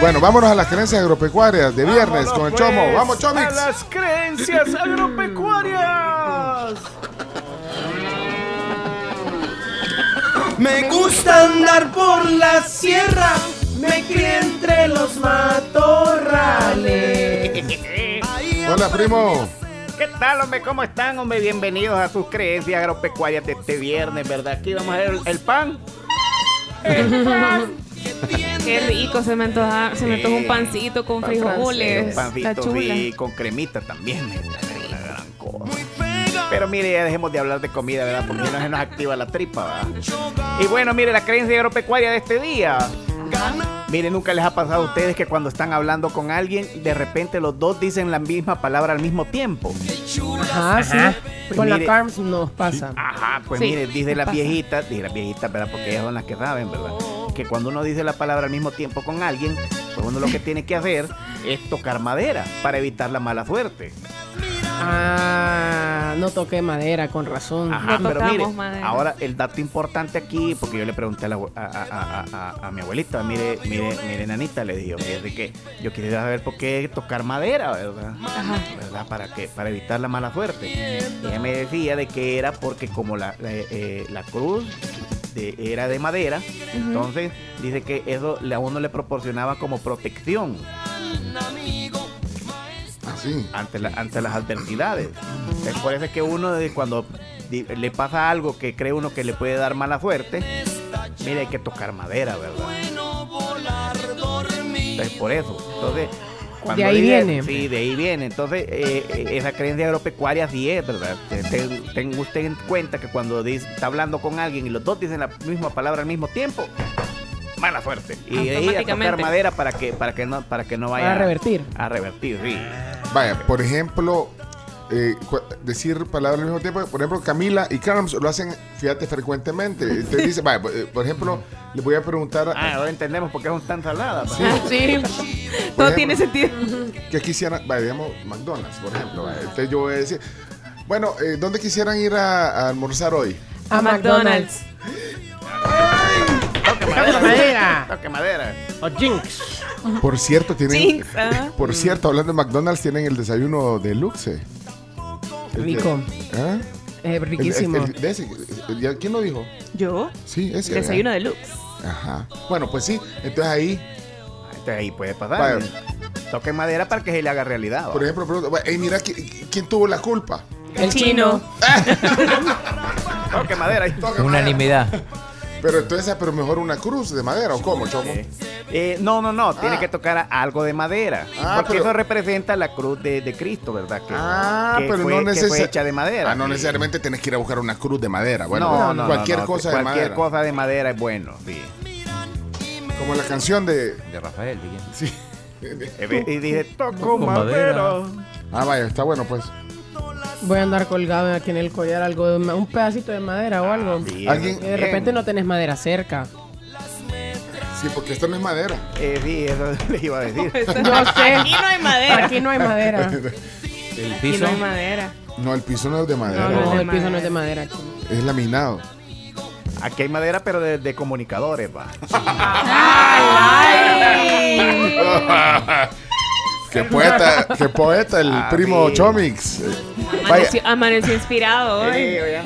Bueno, vámonos a las creencias agropecuarias de viernes con el Chomo. pues, ¡Vamos, Chomix! A las creencias agropecuarias. Me gusta andar por la sierra, me crié entre los matorrales. Hola, primo. ¿Qué tal, hombre? ¿Cómo están, hombre? Bienvenidos a sus creencias agropecuarias de este viernes, ¿verdad? Aquí vamos a ver el, el pan. Qué rico, se me antoja, se me antoja un Sí. pancito con Pan frijoles. Está pancito chula. y con cremita también. una gran cosa. Pero mire, ya dejemos de hablar de comida, ¿verdad? Porque no se nos activa la tripa, ¿verdad? Y bueno, mire, la creencia agropecuaria de este día. Mire, nunca les ha pasado a ustedes que cuando están hablando con alguien, de repente los dos dicen la misma palabra al mismo tiempo. Ajá, sí. Pues Con mire- la Carms nos pasa. Ajá, pues Sí, mire, dice las pasa. viejitas, dice las viejitas, ¿verdad? Porque ellas son las que saben, ¿verdad? Que cuando uno dice la palabra al mismo tiempo con alguien, pues uno lo que tiene que hacer es tocar madera para evitar la mala suerte. Ah, no toqué madera, con razón. Ajá, No pero mire, madera. ahora el dato importante aquí, porque yo le pregunté a, la abue- a, a- a- a- a mi abuelita, mire, mire, mire, nanita, le digo, fíjate que yo quería saber por qué tocar madera, ¿verdad? ¿Verdad? Para que, para evitar la mala suerte. Y ella me decía de que era porque como la, la, eh, la cruz de- era de madera, entonces dice que eso le- a uno le proporcionaba como protección Así. ante, la- ante las adversidades. Es por eso es que uno de cuando le pasa algo que cree uno que le puede dar mala suerte, mire, hay que tocar madera, ¿verdad? Entonces, por eso. Entonces, cuando De ahí dice- viene. Sí, de ahí viene. Entonces, eh, eh, esa creencia agropecuaria sí es, ¿verdad? Te- te- Tenga usted en cuenta que cuando dice- está hablando con alguien y los dos dicen la misma palabra al mismo tiempo, mala suerte. Y de ahí a tocar madera para que, para que no, para que no vaya Para revertir. a revertir, sí. Vaya, por ejemplo, eh, cu- decir palabras al mismo tiempo. Por ejemplo, Camila y Carms lo hacen, fíjate, frecuentemente. Usted dice, vaya, eh, por ejemplo, le voy a preguntar Ah, ahora entendemos por qué son tan saladas. Sí. ¿verdad? Sí. Todo ejemplo, tiene sentido. que quisieran, vaya, digamos, McDonald's, por ejemplo. vaya. Entonces yo voy a decir, bueno, eh, ¿dónde quisieran ir a, a almorzar hoy? A McDonald's. Toque madera. madera. Toque madera. O Jinx. Por cierto, tienen, Jinx, ah. por cierto, hablando de McDonald's, tienen el desayuno de Luxe. Rico. ¿Ah? Eh, riquísimo. el- el- de ese, el- ¿ya- ¿Quién lo dijo? Yo, Sí, ese. desayuno ¿verdad? deluxe. Ajá. Bueno, pues sí. Entonces ahí, Entonces ahí puede pasar. Vaya. Toque madera para que se le haga realidad. ¿va? por ejemplo, pregunto, "Hey, mira, ¿qui- ¿quién tuvo la culpa? El chino. Toque madera. Toca madera. Pero entonces, pero mejor una cruz de madera, ¿o cómo, Chomo? Eh, no, no, no. Tiene Ah. que tocar algo de madera. Ah, porque pero- eso representa la cruz de, de Cristo, ¿verdad? Que, Ah, que pero fue, no que fue necesariamente. hecha de madera. Ah, no necesariamente tienes que ir a buscar una cruz de madera. Bueno, no, no, cualquier no, no, cosa de Cualquier madera. cosa de madera es bueno, sí. Como la canción de. De Rafael, ¿de quién? Sí. Eh, Y dije, toco Toco madera. madera. Ah, vaya, está bueno, pues. Voy a andar colgado aquí en el collar algo de un pedacito de madera o algo. Alguien- Y de repente no tenés madera cerca. Sí, porque esto no es madera. Eh, sí, eso le iba a decir. Yo sé. Aquí no hay madera. Aquí no hay madera. El Aquí piso. no hay madera. No, el piso no es de madera. No, no, el piso no es de madera. Es laminado. Aquí hay madera, pero de, de comunicadores, va. qué poeta, qué poeta el Ah, primo sí. Chomix. Amaneció, amaneció inspirado hoy.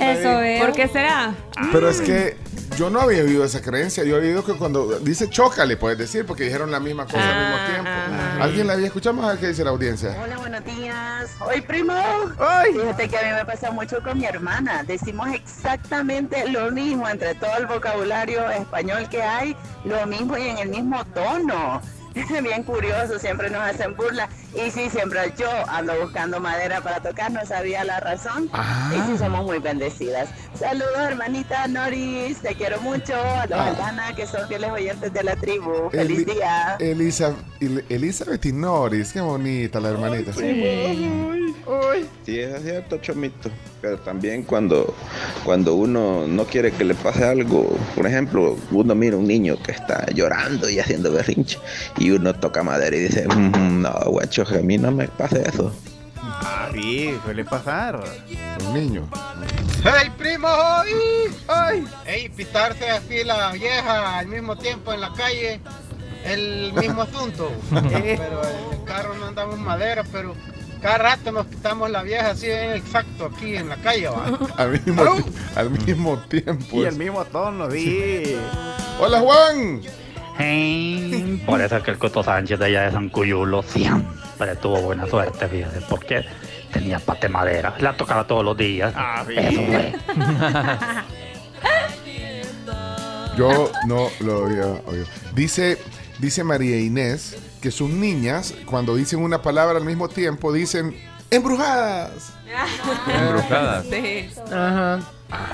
Eso es. ¿Por qué será? pero es que yo no había oído esa creencia. Yo había oído que cuando dice chócale, puedes decir, porque dijeron la misma cosa al mismo Ah, tiempo. ajá. ¿Alguien la había escuchado? Vamos a ver qué dice la audiencia. Hola, buenos días. Hoy, primo. Fíjate que a mí me pasa mucho con mi hermana. Decimos exactamente lo mismo entre todo el vocabulario español que hay, lo mismo y en el mismo tono. Bien curioso, siempre nos hacen burla. Y sí, siempre yo ando buscando madera para tocar, no sabía la razón. Ah. Y sí, somos muy bendecidas. Saludos, hermanita Noris, te quiero mucho. A los Ah. Aldana, que son fieles oyentes de la tribu. Feliz Eli- día. Elisa, El- Elizabeth y Noris, qué bonita la hermanita. Sí, es cierto, Chomito. Pero también cuando, cuando uno no quiere que le pase algo, por ejemplo, uno mira a un niño que está llorando y haciendo berrinche, y uno toca madera y dice, "Mm, no, guacho, que a mí no me pase eso. Ah, sí, suele pasar. Un niño. ¡Hey, primo! ¡Ay! ¡Ay! ¡Ey, pitarse así la vieja al mismo tiempo en la calle! el mismo asunto. pero en el carro no andamos madera, pero cada rato nos quitamos la vieja así en exacto aquí en la calle. ¿va? Al mismo, al mismo tiempo. Y el mismo tono, sí. Hola, Juan. Por eso es que el Coto Sánchez de allá de San Cuyulo siempre tuvo buena suerte, fíjate, porque tenía pate madera. La tocaba todos los días. Ah, Eso fue. Yo no lo había oído. Dice, dice María Inés que sus niñas, cuando dicen una palabra al mismo tiempo, dicen embrujadas. Embrujadas. Sí. Ajá.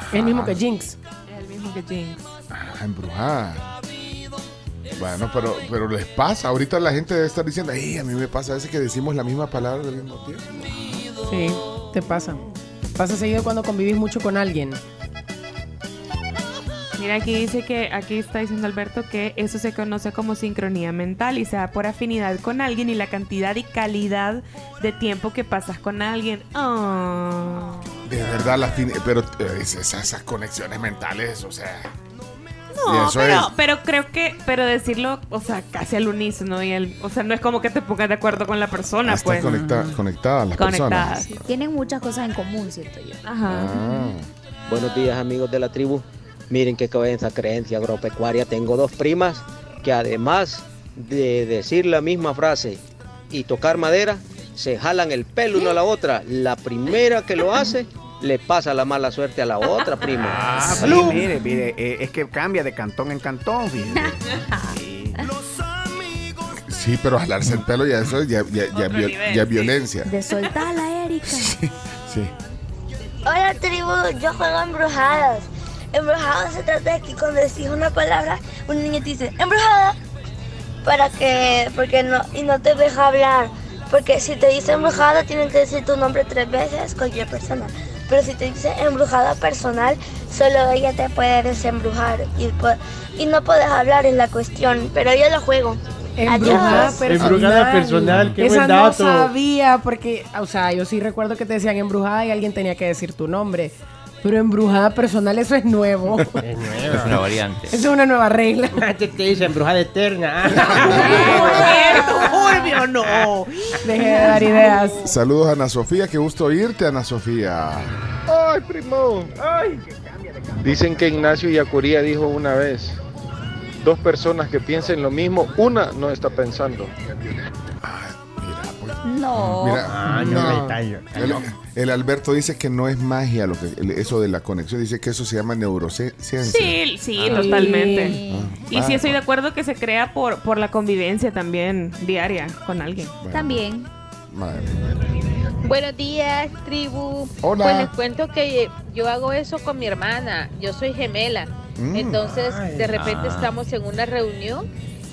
Es el mismo que Jinx. Es el mismo que Jinx. Ah, embrujadas. Bueno, pero, pero les pasa. Ahorita la gente debe estar diciendo, "Ey, a mí me pasa a veces que decimos la misma palabra al mismo tiempo. Sí, te pasa. Pasa seguido cuando convivís mucho con alguien. Mira, aquí dice que, aquí está diciendo Alberto que eso se conoce como sincronía mental y se da por afinidad con alguien y la cantidad y calidad de tiempo que pasas con alguien. Oh. De verdad, la fin- pero eh, es- esas, esas conexiones mentales, o sea. No, pero, es- pero creo que, pero decirlo, o sea, casi al unísono y el, o sea, no es como que te pongas de acuerdo con la persona, Estás pues. conecta- conectadas las Conectadas. personas. Tienen muchas cosas en común, siento yo. Ajá. Ah. Buenos días amigos de la tribu. Miren qué cabeza creencia agropecuaria. Tengo dos primas que además de decir la misma frase y tocar madera, se jalan el pelo una a la otra. La primera que lo hace le pasa la mala suerte a la otra prima. Ah, sí, mire, mire, eh, es que cambia de cantón en cantón. Sí. Sí, pero jalarse el pelo ya eso ya, ya, ya, viol- nivel, ya sí. violencia. De soltarla, Erika. Sí. Hola tribu, yo juego embrujadas. Embrujadas se trata de que cuando decís una palabra, un niño te dice embrujada para que, porque no, y no te deja hablar. Porque si te dice embrujada, tienen que decir tu nombre tres veces, cualquier persona. Pero si te dice embrujada personal, solo ella te puede desembrujar y, y no puedes hablar en la cuestión. Pero yo lo juego. Embrujada Adiós. personal. Embrujada personal, qué Esa buen no dato. sabía porque, o sea, yo sí recuerdo que te decían embrujada y alguien tenía que decir tu nombre. Pero embrujada personal, eso es nuevo. Es Es nueva. una variante. Eso es una nueva regla. Antes te dice embrujada eterna. Turbio, no. Deje de dar ideas. Saludos a Ana Sofía, qué gusto oírte, Ana Sofía. Ay, primo. Dicen que Ignacio Yacuría dijo una vez, dos personas que piensen lo mismo, una no está pensando. No. Mira, Ah, no, el, el Alberto dice que no es magia lo que el- eso de la conexión, dice que eso se llama neurociencia. Sí, sí, Ah. totalmente. Ah. Y sí Ah. estoy de acuerdo que se crea por, por la convivencia también diaria con alguien. Bueno, También. madre mía. Buenos días, tribu. Hola. Pues les cuento que yo hago eso con mi hermana. Yo soy gemela. Mm. Entonces, de repente Ah. estamos en una reunión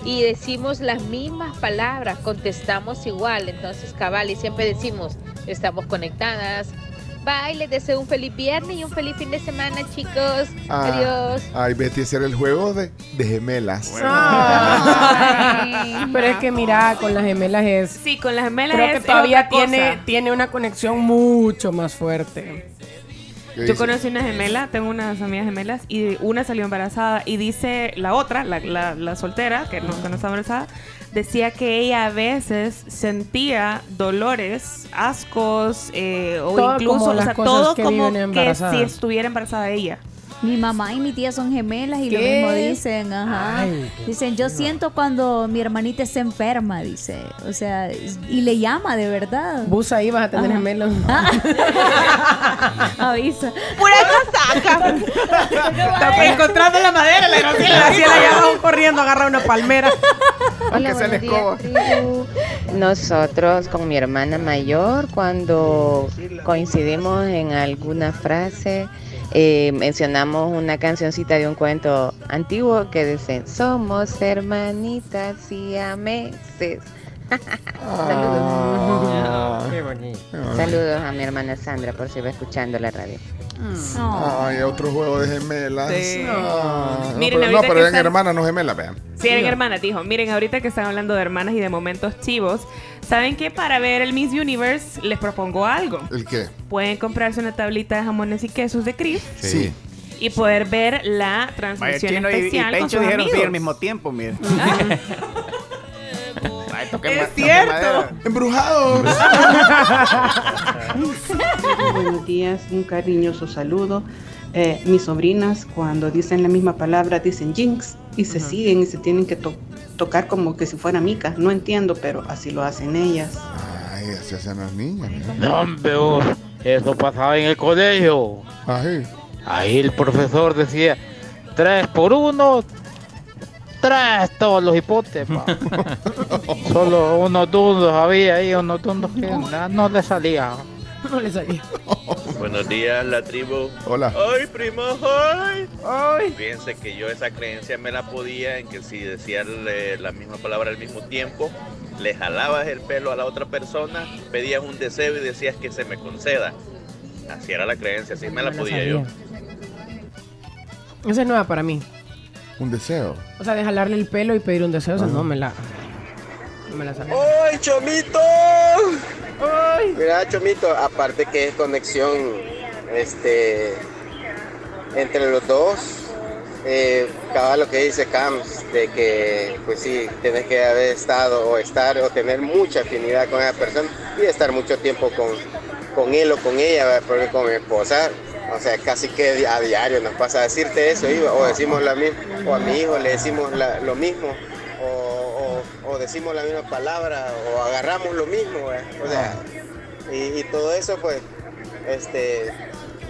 y decimos las mismas palabras, contestamos igual. Entonces, cabal, y siempre decimos, estamos conectadas. Bye, les deseo un feliz viernes y un feliz fin de semana, chicos. Ah. Adiós. Ay, Betty, ese era el juego de, de gemelas. Ay. Pero es que mira, con las gemelas es. Sí, con las gemelas Creo es- que es todavía tiene, tiene una conexión mucho más fuerte. ¿Qué Yo dice? conocí una gemela, tengo unas amigas gemelas y una salió embarazada y dice la otra, la, la- la soltera, que no, que no está embarazada, decía que ella a veces sentía dolores, ascos eh, o Todo incluso, como o las sea, cosas todo que como viven que embarazadas. si estuviera embarazada ella. Mi mamá y mi tía son gemelas y lo mismo dicen, ajá. Ay, Dicen, yo siento cuando mi hermanita está enferma, dice. O sea, y le llama de verdad. Bus ahí vas a tener Ajá. gemelos. Avisa. ¡Pura casaca! Encontrando la madera, la Graciela, la Graciela ya va corriendo, agarra una palmera. Aunque sea la escoba. Nosotros con mi hermana mayor, cuando coincidimos en alguna frase, eh, mencionamos una cancioncita de un cuento antiguo que dice, somos hermanitas y a Ah. Qué bonito. Saludos a mi hermana Sandra por si va escuchando la radio. Ay, otro juego de gemelas. Sí. Ah, no, Miren, pero, no, ahorita pero que eran están- hermanas, no gemelas, vean. Sí, eran hermanas, dijo. Miren, ahorita que están hablando de hermanas y de momentos chivos, ¿saben que para ver el Miss Universe les propongo algo? ¿El qué? Pueden comprarse una tablita de jamones y quesos de Cris Sí. y poder ver la Vaya, transmisión Chino y, y especial con sus dijeron sí amigos. al mismo tiempo, mire. Ay, toque Es ma- cierto. madera. ¡Embrujados! Buenos días, un cariñoso saludo. Eh, mis sobrinas cuando dicen la misma palabra dicen jinx y se siguen y se tienen que to- tocar como que si fuera mica. No entiendo, pero así lo hacen ellas. Ay, así hacen las niñas. No, hombre, vos, eso pasaba en el colegio. Ay. Ahí el profesor decía, tres por uno, tres todos los hipotes. pa". Solo unos dundos había ahí, unos dundos que na- no le salía. No le salía. Buenos días, la tribu. Hola. ¡Ay, primo! ¡Ay! Fíjense que yo esa creencia me la podía en que si decías le- la misma palabra al mismo tiempo, le jalabas el pelo a la otra persona, pedías un deseo y decías que se me conceda. Así era la creencia, así me la No podía yo. Esa es nueva para mí. Un deseo. O sea, de jalarle el pelo y pedir un deseo, esa no me la. No me la. ¡Ay, Chomito! Mira, Chomito, aparte que es conexión este, entre los dos, eh, cada lo que dice Cams, de que pues sí, tienes que haber estado o estar o tener mucha afinidad con esa persona y estar mucho tiempo con, con él o con ella, porque con mi esposa, o sea, casi que a diario nos pasa a decirte eso, o decimos la misma, o a mi hijo le decimos la- lo mismo, o, o- o decimos la misma palabra, o agarramos lo mismo, ¿verdad? o sea, y, y todo eso pues, este,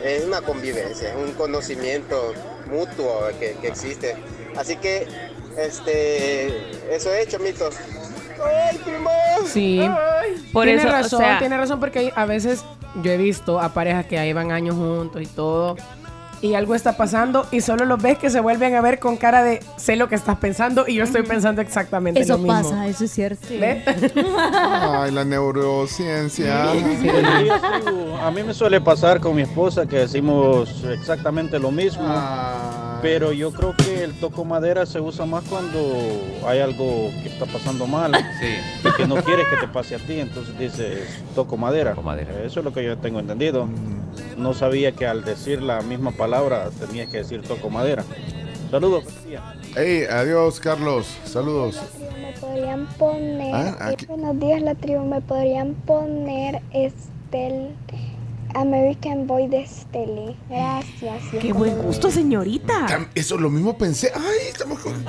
es una convivencia, es un conocimiento mutuo que, que existe. Así que, este, eso he hecho, mitos. ¡Ay, primo! Sí. Por tiene eso, o razón, sea- tiene razón porque a veces yo he visto a parejas que ahí van años juntos y todo. Y algo está pasando y solo los ves que se vuelven a ver con cara de sé lo que estás pensando y yo estoy pensando exactamente Eso lo mismo. pasa, eso es cierto. ¿Ve? Ay, la neurociencia. A mí me suele pasar con mi esposa que decimos exactamente lo mismo, pero yo creo que el toco madera se usa más cuando hay algo que está pasando mal y que no quieres que te pase a ti, entonces dices toco madera. Eso es lo que yo tengo entendido. No sabía que al decir la misma palabra tenías que decir toco madera. Saludos. Hey, adiós, Carlos. Saludos. Me podrían poner. Ah, eh, buenos días, la tribu. Me podrían poner Estel. American Boy de Esteli. Gracias. Qué buen gusto, señorita. Eso lo mismo pensé. Ay, estamos con.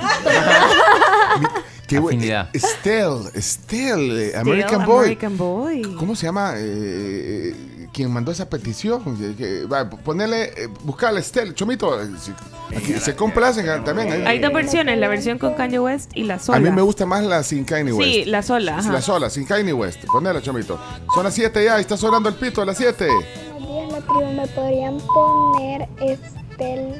Qué bueno. Afinidad. Estelle, Estelle, eh, Still American Boy. American Boy. ¿Cómo se llama? eh, eh, quien mandó esa petición. Va, ponele, eh, buscale Estelle, Chomito. Aquí se complacen ah, también. ahí. Hay dos versiones, la versión con Kanye West y la sola. A mí me gusta más la sin Kanye West. Sí, la sola. ajá. La sola, sin Kanye West. Ponela, Chomito. Son las 7 ya, está sonando el pito a las 7. Buenos días, la tribu. Me podrían poner Estel.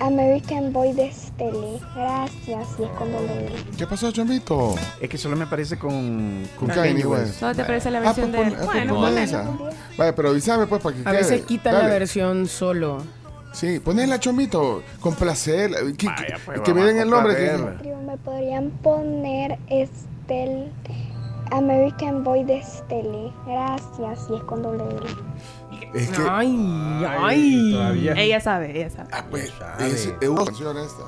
American Boy de Esteli. Gracias. Y es con L. ¿Qué pasó, Chomito? Es que solo me parece con, Con Kanye West. Solo te parece la Ah, versión pues de pon- ah, pues Bueno, ponle ponela. esa. Vaya, pero avísame pues para que A quede. veces quitan la Dale. versión solo. Sí, ponela, Chomito. Con placer. Que, que- pues, que me den el nombre. que-. Me podrían poner Estel. American Boy de Esteli. Gracias. Y es con doble. Es que. Ay, ay. todavía. Ella sabe, ella sabe. Ah, pues, es, es una canción esta.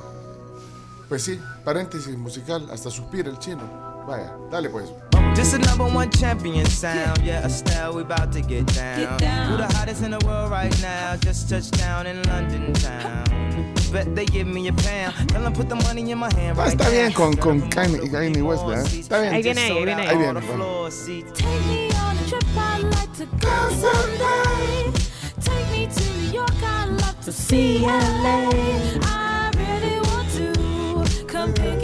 Pues sí, paréntesis musical, hasta suspira el chino. Vaya, dale pues. This is number one champion sound. Yeah, Estelle, we about to get down. Who the hottest in the world right now? Just touched down in London town. Bet they give me a pound. Tell them put the money in my hand right está now. bien con, con Kanye, Kanye West, ¿verdad? Está bien. Ahí viene, ahí viene. Ahí viene. Take me on a trip, I'd like to go someday. Take me to New York, I'd love to see LA. I really want to come pick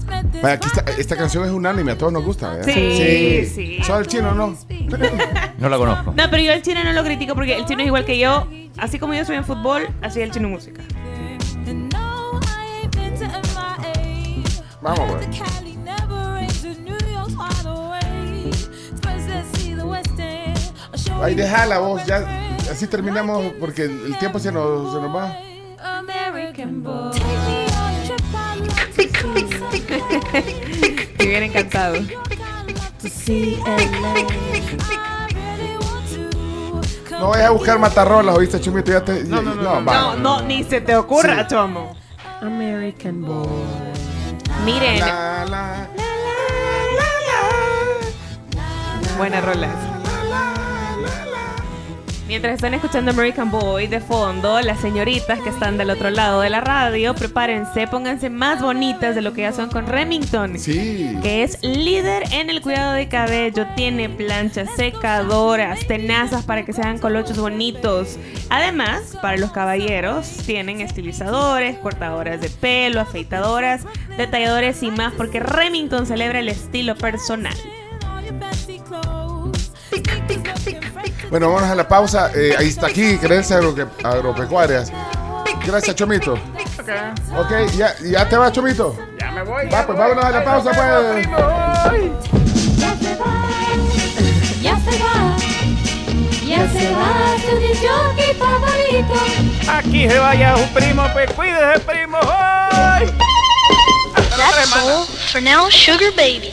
met this Vaya, aquí está, esta canción es unánime, a todos nos gusta, ¿verdad? Sí, sí. Solo el chino, ¿no? No la conozco. No, pero yo al chino no lo critico porque el chino es igual que yo. Así como yo soy en fútbol, así es el chino en música. Vamos, pues. End. I'll show Ay, you déjala vos, ya. Así terminamos porque el, tiempo se nos, se nos va. American boy. Take me on a trip, I'd love to see Y bien encantado. No vayas a buscar matarrolas, ¿oíste, Chumito? Ya te, no, no, no, No, no, ni se te ocurra, Sí. Chomo. American Boy. Miren. La, la, Buenas rolas. Mientras están escuchando American Boy de fondo, las señoritas que están del otro lado de la radio, prepárense, pónganse más bonitas de lo que ya son con Remington. Sí. Que es líder en el cuidado de cabello, tiene planchas secadoras, tenazas para que se hagan colochos bonitos. Además, para los caballeros, tienen estilizadores, cortadoras de pelo, afeitadoras, detalladores y más, porque Remington celebra el estilo personal. Bueno, vámonos a la pausa. Eh, ahí está aquí, creencias agro- agropecuarias. Gracias, Chomito. Ok, ya, ya te vas, Chomito. Ya me voy. Va, pues vámonos a la pausa, pues. Ya se va, ya se va, ya se va tu disjockey favorito. Aquí se vaya un primo, pues cuídese, primo. ¡Ay! That's all for now, Sugar Baby.